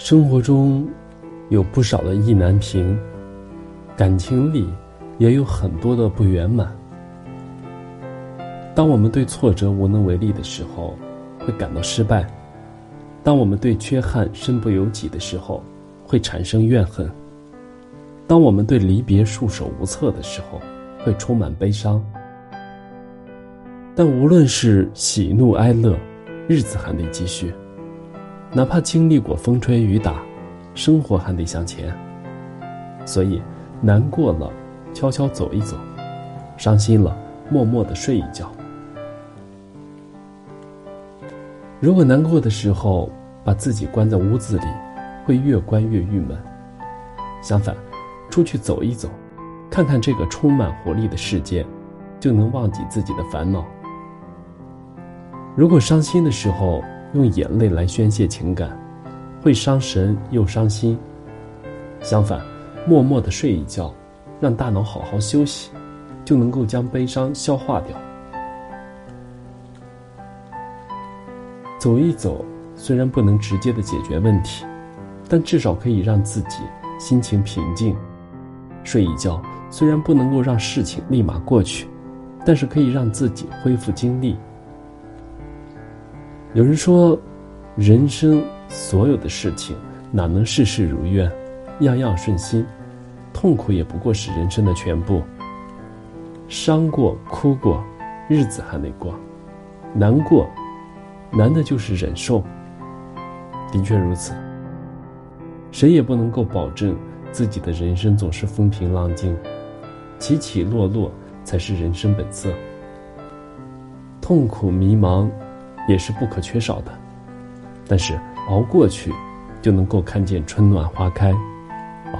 生活中有不少的意难平，感情里也有很多的不圆满。当我们对挫折无能为力的时候，会感到失败；当我们对缺憾身不由己的时候，会产生怨恨；当我们对离别束手无策的时候，会充满悲伤。但无论是喜怒哀乐，日子还得继续。哪怕经历过风吹雨打，生活还得向前。所以，难过了，悄悄走一走；伤心了，默默的睡一觉。如果难过的时候把自己关在屋子里，会越关越郁闷。相反，出去走一走，看看这个充满活力的世界，就能忘记自己的烦恼。如果伤心的时候，用眼泪来宣泄情感，会伤神又伤心。相反，默默的睡一觉，让大脑好好休息，就能够将悲伤消化掉。走一走，虽然不能直接的解决问题，但至少可以让自己心情平静。睡一觉，虽然不能够让事情立马过去，但是可以让自己恢复精力。有人说，人生所有的事情哪能事事如愿，样样顺心？痛苦也不过是人生的全部。伤过、哭过，日子还得过；难过，难的就是忍受。的确如此，谁也不能够保证自己的人生总是风平浪静，起起落落才是人生本色。痛苦、迷茫。也是不可缺少的，但是熬过去，就能够看见春暖花开；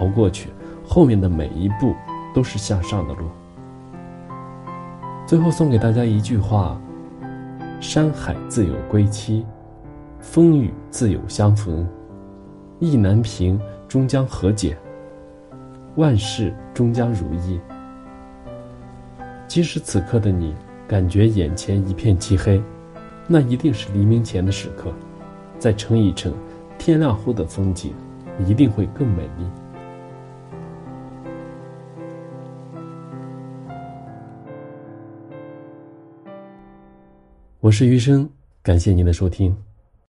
熬过去，后面的每一步都是向上的路。最后送给大家一句话：山海自有归期，风雨自有相逢，意难平终将和解，万事终将如意。即使此刻的你感觉眼前一片漆黑。那一定是黎明前的时刻，再撑一撑，天亮后的风景一定会更美丽。我是余生，感谢您的收听。